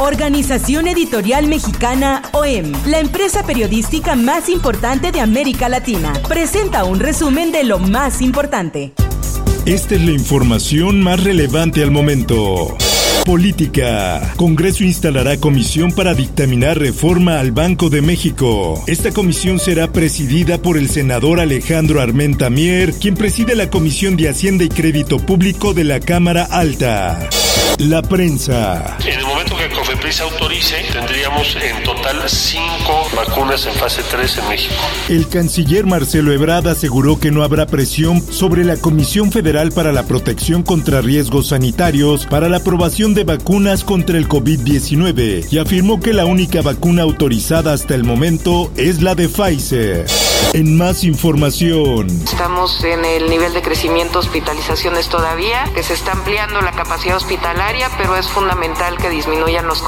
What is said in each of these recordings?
Organización Editorial Mexicana OEM, la empresa periodística más importante de América Latina, presenta un resumen de lo más importante. Esta es la información más relevante al momento. Política. Congreso instalará comisión para dictaminar reforma al Banco de México. Esta comisión será presidida por el senador Alejandro Armenta Mier, quien preside la Comisión de Hacienda y Crédito Público de la Cámara Alta. La prensa. En el COFEPRIS autorice, tendríamos en total cinco vacunas en fase 3 en México. El canciller Marcelo Ebrard aseguró que no habrá presión sobre la Comisión Federal para la Protección contra Riesgos Sanitarios para la aprobación de vacunas contra el COVID-19 y afirmó que la única vacuna autorizada hasta el momento es la de Pfizer. En más información. Estamos en el nivel de crecimiento hospitalizaciones todavía, que se está ampliando la capacidad hospitalaria, pero es fundamental que disminuyan los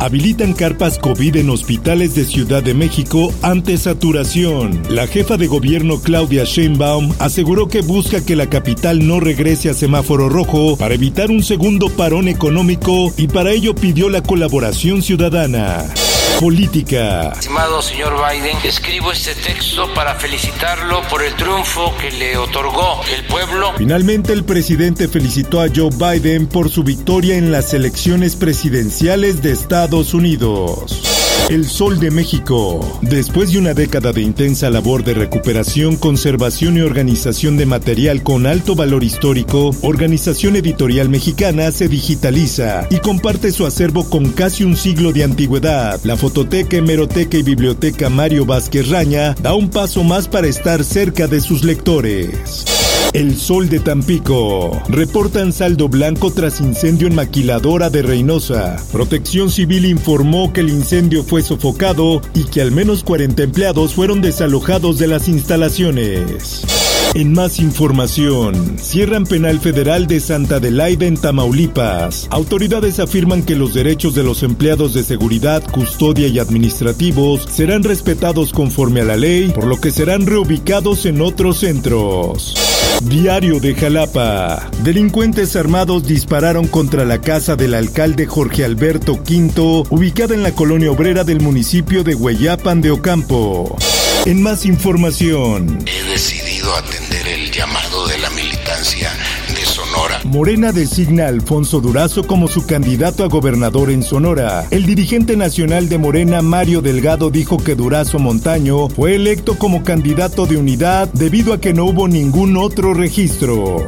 Habilitan carpas COVID en hospitales de Ciudad de México ante saturación. La jefa de gobierno Claudia Sheinbaum aseguró que busca que la capital no regrese a semáforo rojo para evitar un segundo parón económico y para ello pidió la colaboración ciudadana. Política. Estimado señor Biden, escribo este texto para felicitarlo por el triunfo que le otorgó el pueblo. Finalmente el presidente felicitó a Joe Biden por su victoria en las elecciones presidenciales de Estados Unidos. El Sol de México. Después de una década de intensa labor de recuperación, conservación y organización de material con alto valor histórico, Organización Editorial Mexicana se digitaliza y comparte su acervo con casi un siglo de antigüedad. La fototeca, hemeroteca y biblioteca Mario Vázquez Raña da un paso más para estar cerca de sus lectores. El Sol de Tampico. Reportan saldo blanco tras incendio en maquiladora de Reynosa. Protección Civil informó que el incendio fue sofocado y que al menos 40 empleados fueron desalojados de las instalaciones. En más información, cierran penal federal de Santa Adelaide en Tamaulipas. Autoridades afirman que los derechos de los empleados de seguridad, custodia y administrativos serán respetados conforme a la ley, por lo que serán reubicados en otros centros. Diario de Jalapa. Delincuentes armados dispararon contra la casa del alcalde Jorge Alberto V, ubicada en la colonia obrera del municipio de Hueyapan de Ocampo. En más información. He decidido atender el llamado de la militancia. Morena designa a Alfonso Durazo como su candidato a gobernador en Sonora. El dirigente nacional de Morena, Mario Delgado, dijo que Durazo Montaño fue electo como candidato de unidad debido a que no hubo ningún otro registro.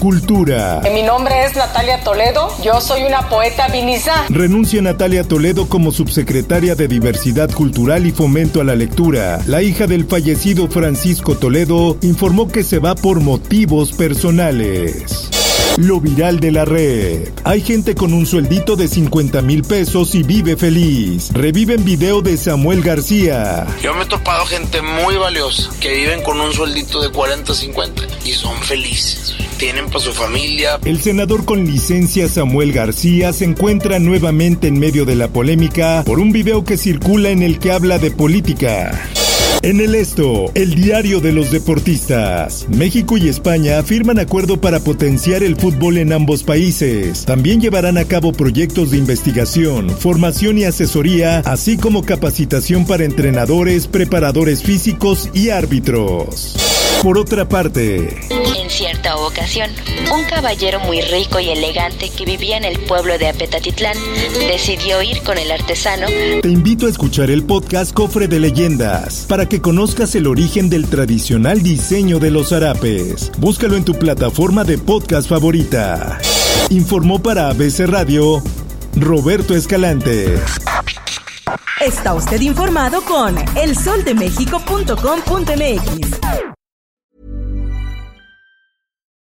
Cultura. Mi nombre es Natalia Toledo, yo soy una poeta vinizá. Renuncia Natalia Toledo como subsecretaria de Diversidad Cultural y Fomento a la Lectura. La hija del fallecido Francisco Toledo informó que se va por motivos personales. Lo viral de la red. Hay gente con un sueldito de 50 mil pesos y vive feliz. Reviven video de Samuel García. Yo me he topado gente muy valiosa que viven con un sueldito de 40, 50 y son felices. Tienen para su familia. El senador con licencia Samuel García se encuentra nuevamente en medio de la polémica por un video que circula en el que habla de política. En el esto, el diario de los deportistas. México y España firman acuerdo para potenciar el fútbol en ambos países. También llevarán a cabo proyectos de investigación, formación y asesoría, así como capacitación para entrenadores, preparadores físicos y árbitros. Por otra parte, en cierta ocasión, un caballero muy rico y elegante que vivía en el pueblo de Apetatitlán decidió ir con el artesano. Te invito a escuchar el podcast Cofre de Leyendas para que conozcas el origen del tradicional diseño de los zarapes. Búscalo en tu plataforma de podcast favorita. Informó para ABC Radio Roberto Escalante. Está usted informado con elsoldemexico.com.mx.